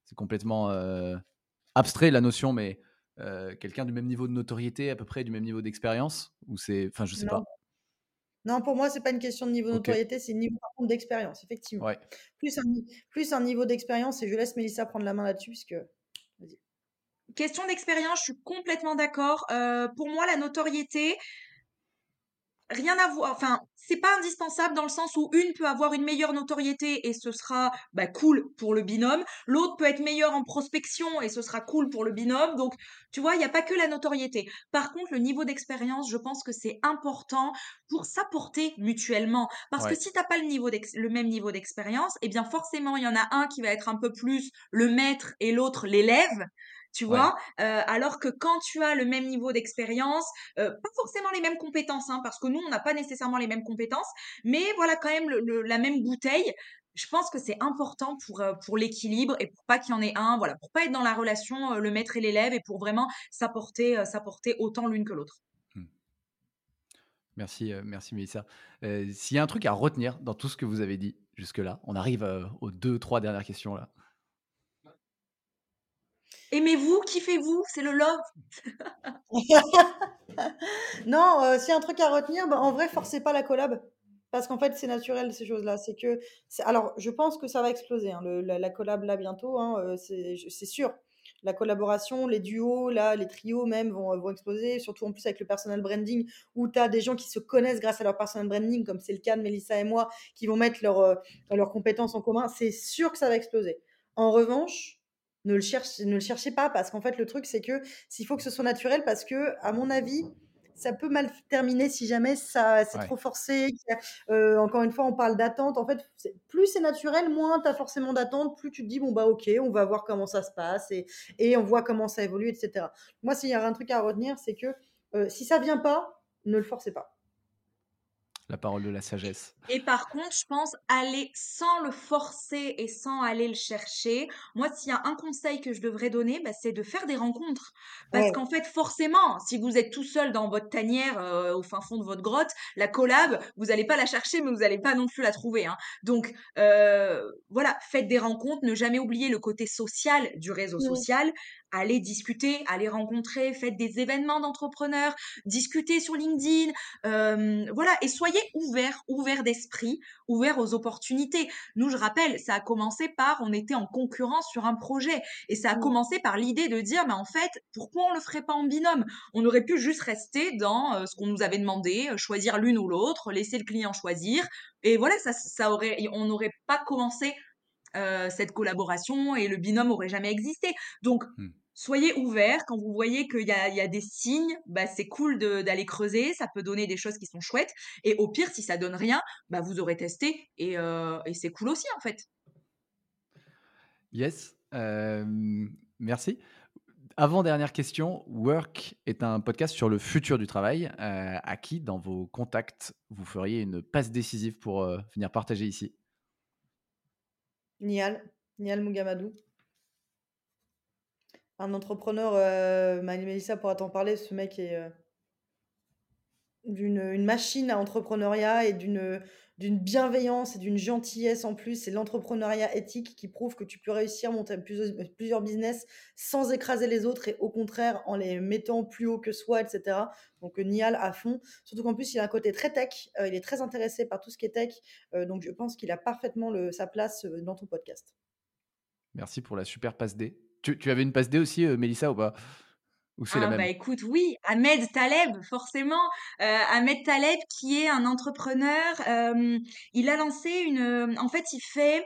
c'est complètement euh, abstrait la notion, mais euh, quelqu'un du même niveau de notoriété, à peu près du même niveau d'expérience, ou c'est, enfin, je sais pas. Non, pour moi, c'est pas une question de niveau de notoriété, c'est une niveau d'expérience, effectivement. Plus, un, plus un niveau d'expérience, et je laisse Mélissa prendre la main là-dessus, puisque. Question d'expérience, je suis complètement d'accord. pour moi, la notoriété, rien à voir. Enfin, c'est pas indispensable dans le sens où une peut avoir une meilleure notoriété et ce sera bah, cool pour le binôme. L'autre peut être meilleur en prospection et ce sera cool pour le binôme. Donc, tu vois, il n'y a pas que la notoriété. Par contre, le niveau d'expérience, je pense que c'est important pour s'apporter mutuellement. Parce que si t'as pas le, niveau le même niveau d'expérience, eh bien forcément, il y en a un qui va être un peu plus le maître et l'autre l'élève tu vois? Euh, alors que quand tu as le même niveau d'expérience euh, pas forcément les mêmes compétences hein, parce que nous on n'a pas nécessairement les mêmes compétences mais voilà quand même la même bouteille je pense que c'est important pour euh, pour l'équilibre et pour pas qu'il y en ait un voilà pour pas être dans la relation le maître et l'élève et pour vraiment s'apporter s'apporter autant l'une que l'autre mmh. Merci, merci Mélissa. S'il y a un truc à retenir dans tout ce que vous avez dit jusque-là, on arrive aux deux, trois dernières questions là. Aimez-vous, kiffez-vous, c'est le love. non, euh, s'il un truc à retenir, bah, en vrai, forcez pas la collab. Parce qu'en fait, c'est naturel ces choses-là. C'est que, alors, je pense que ça va exploser, hein, la, collab là bientôt, hein, euh, c'est sûr. la collaboration, les duos, là, les trios même vont, vont exploser, surtout en plus avec le personal branding, où tu as des gens qui se connaissent grâce à leur personal branding, comme c'est le cas de Mélissa et moi, qui vont mettre leurs leurs compétences en commun. C'est sûr que ça va exploser. En revanche, ne le, cherche, ne le cherchez pas, parce qu'en fait, le truc, c'est que s'il faut que ce soit naturel, parce que, à mon avis, ça peut mal terminer si jamais ça c'est trop forcé. Euh, encore une fois, on parle d'attente. En fait, plus c'est naturel, moins tu as forcément d'attente, plus tu te dis, bon, bah ok, on va voir comment ça se passe et, et on voit comment ça évolue, etc. Moi, s'il y a un truc à retenir, c'est que euh, si ça vient pas, ne le forcez pas la parole de la sagesse. Et par contre, je pense aller sans le forcer et sans aller le chercher. Moi, s'il y a un conseil que je devrais donner, bah, c'est de faire des rencontres. Parce qu'en fait, forcément, si vous êtes tout seul dans votre tanière euh, au fin fond de votre grotte, la collab, vous n'allez pas la chercher, mais vous n'allez pas non plus la trouver. Hein. Donc, euh, voilà, faites des rencontres. Ne jamais oublier le côté social du réseau social allez discuter, allez rencontrer, faites des événements d'entrepreneurs, discutez sur LinkedIn, euh, voilà, et soyez ouverts, ouverts d'esprit, ouverts aux opportunités. Nous, je rappelle, ça a commencé par, on était en concurrence sur un projet, et ça a mmh. commencé par l'idée de dire, mais en fait, pourquoi on le ferait pas en binôme? On aurait pu juste rester dans euh, ce qu'on nous avait demandé, choisir l'une ou l'autre, laisser le client choisir, et voilà, ça, ça aurait, on n'aurait pas commencé euh, cette collaboration et le binôme aurait jamais existé. Donc, mmh. soyez ouverts quand vous voyez qu'il y a, des signes, bah, c'est cool d'aller creuser, ça peut donner des choses qui sont chouettes. Et au pire, si ça donne rien, bah, vous aurez testé et, euh, et c'est cool aussi en fait. Yes, euh, merci. Avant dernière question, Work est un podcast sur le futur du travail. à qui, dans vos contacts, vous feriez une passe décisive pour venir partager ici? Nial, Nial Mugamadou. Un entrepreneur, euh, Mélissa pourra t'en parler, ce mec est euh, d'une une machine à entrepreneuriat et d'une d'une bienveillance et d'une gentillesse en plus. C'est l'entrepreneuriat éthique qui prouve que tu peux réussir, monter plusieurs, business sans écraser les autres et au contraire en les mettant plus haut que soi, etc. Donc euh, Nial à fond. Surtout qu'en plus, il a un côté très tech. Euh, il est très intéressé par tout ce qui est tech. Euh, donc je pense qu'il a parfaitement sa place dans ton podcast. Merci pour la super passe D. Tu, tu avais une passe D aussi, Mélissa, ou pas? Ah, bah écoute, oui, Ahmed Taleb, forcément. Euh, Ahmed Taleb, qui est un entrepreneur, euh, il a lancé une. En fait, il fait.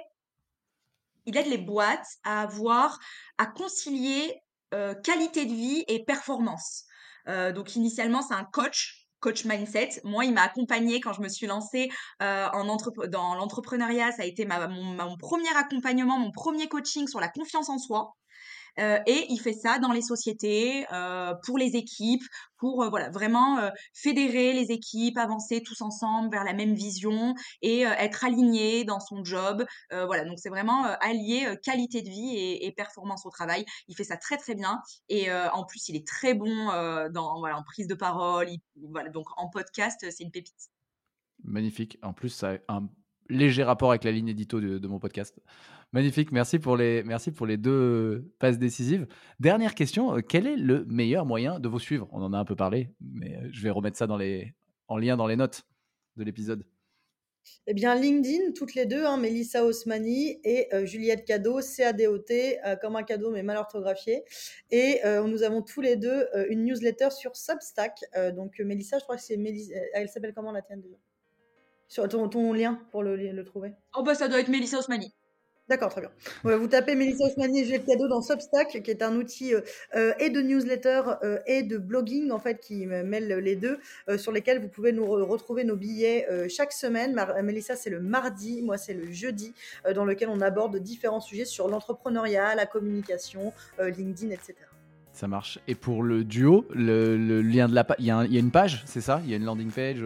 Il aide les boîtes à avoir, à concilier euh, qualité de vie et performance. donc, initialement, c'est un coach, coach mindset. Moi, il m'a accompagné quand je me suis lancée en dans l'entrepreneuriat. Ça a été ma, mon, premier accompagnement, mon premier coaching sur la confiance en soi. Euh, et il fait ça dans les sociétés, euh, pour les équipes, pour euh, voilà vraiment fédérer les équipes, avancer tous ensemble vers la même vision et être aligné dans son job. voilà, donc c'est vraiment allier qualité de vie et, performance au travail. Il fait ça très très bien et en plus il est très bon dans voilà en prise de parole. donc en podcast c'est une pépite. Magnifique. En plus, ça a un léger rapport avec la ligne édito de mon podcast. Magnifique, merci pour, les, merci pour les deux passes décisives. Dernière question, euh, quel est le meilleur moyen de vous suivre? On en a un peu parlé, mais euh, je vais remettre ça dans les, en lien dans les notes de l'épisode. Eh bien, LinkedIn, toutes les deux, hein, Mélissa Osmani et euh, Juliette Cadeau, C-A-D-O-T, comme un cadeau, mais mal orthographié. Et nous avons tous les deux une newsletter sur Substack. donc, Mélissa, je crois que c'est Mélissa. Elle s'appelle comment la tienne déjà? Sur ton, ton, lien pour le, le trouver? Oh, bah, ça doit être Mélissa Osmani. D'accord, très bien. vous tapez Mélissa Osmani et Juliette Cadeau dans Substack, qui est un outil euh, euh, et de newsletter euh, et de blogging, en fait, qui mêle les deux, sur lesquels vous pouvez nous retrouver nos billets chaque semaine. Mélissa, c'est le mardi, moi, c'est le jeudi, dans lequel on aborde différents sujets sur l'entrepreneuriat, la communication, LinkedIn, etc. Ça marche. Et pour le duo, le, lien de la page, il y, a une page, c'est ça? Il y a une landing page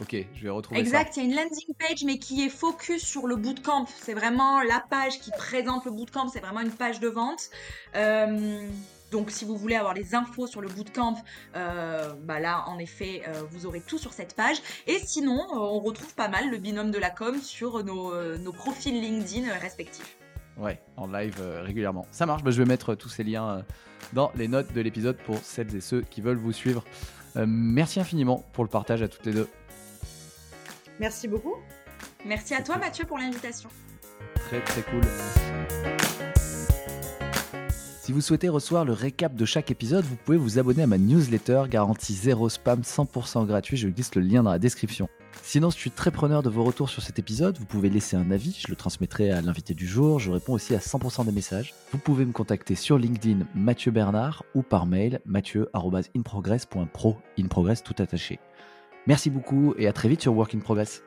Ok, je vais retrouver exact, il y a une landing page, mais qui est focus sur le bootcamp. C'est vraiment la page qui présente le bootcamp, c'est vraiment une page de vente. Euh, donc, si vous voulez avoir les infos sur le bootcamp, euh, bah là, en effet, euh, vous aurez tout sur cette page. Et sinon, on retrouve pas mal le binôme de la com sur nos, profils LinkedIn respectifs. Ouais, en live régulièrement. Ça marche, bah, je vais mettre tous ces liens dans les notes de l'épisode pour celles et ceux qui veulent vous suivre. merci infiniment pour le partage à toutes les deux. Merci beaucoup. Merci à toi Mathieu pour l'invitation. Très très cool. Si vous souhaitez recevoir le récap de chaque épisode, vous pouvez vous abonner à ma newsletter garantie 0 spam 100% gratuit, je glisse le lien dans la description. Sinon, je suis très preneur de vos retours sur cet épisode. Vous pouvez laisser un avis, je le transmettrai à l'invité du jour. Je réponds aussi à 100% des messages. Vous pouvez me contacter sur LinkedIn Mathieu Bernard ou par mail mathieu.inprogress.pro, in progress tout attaché. Merci beaucoup et à très vite sur Work in Progress.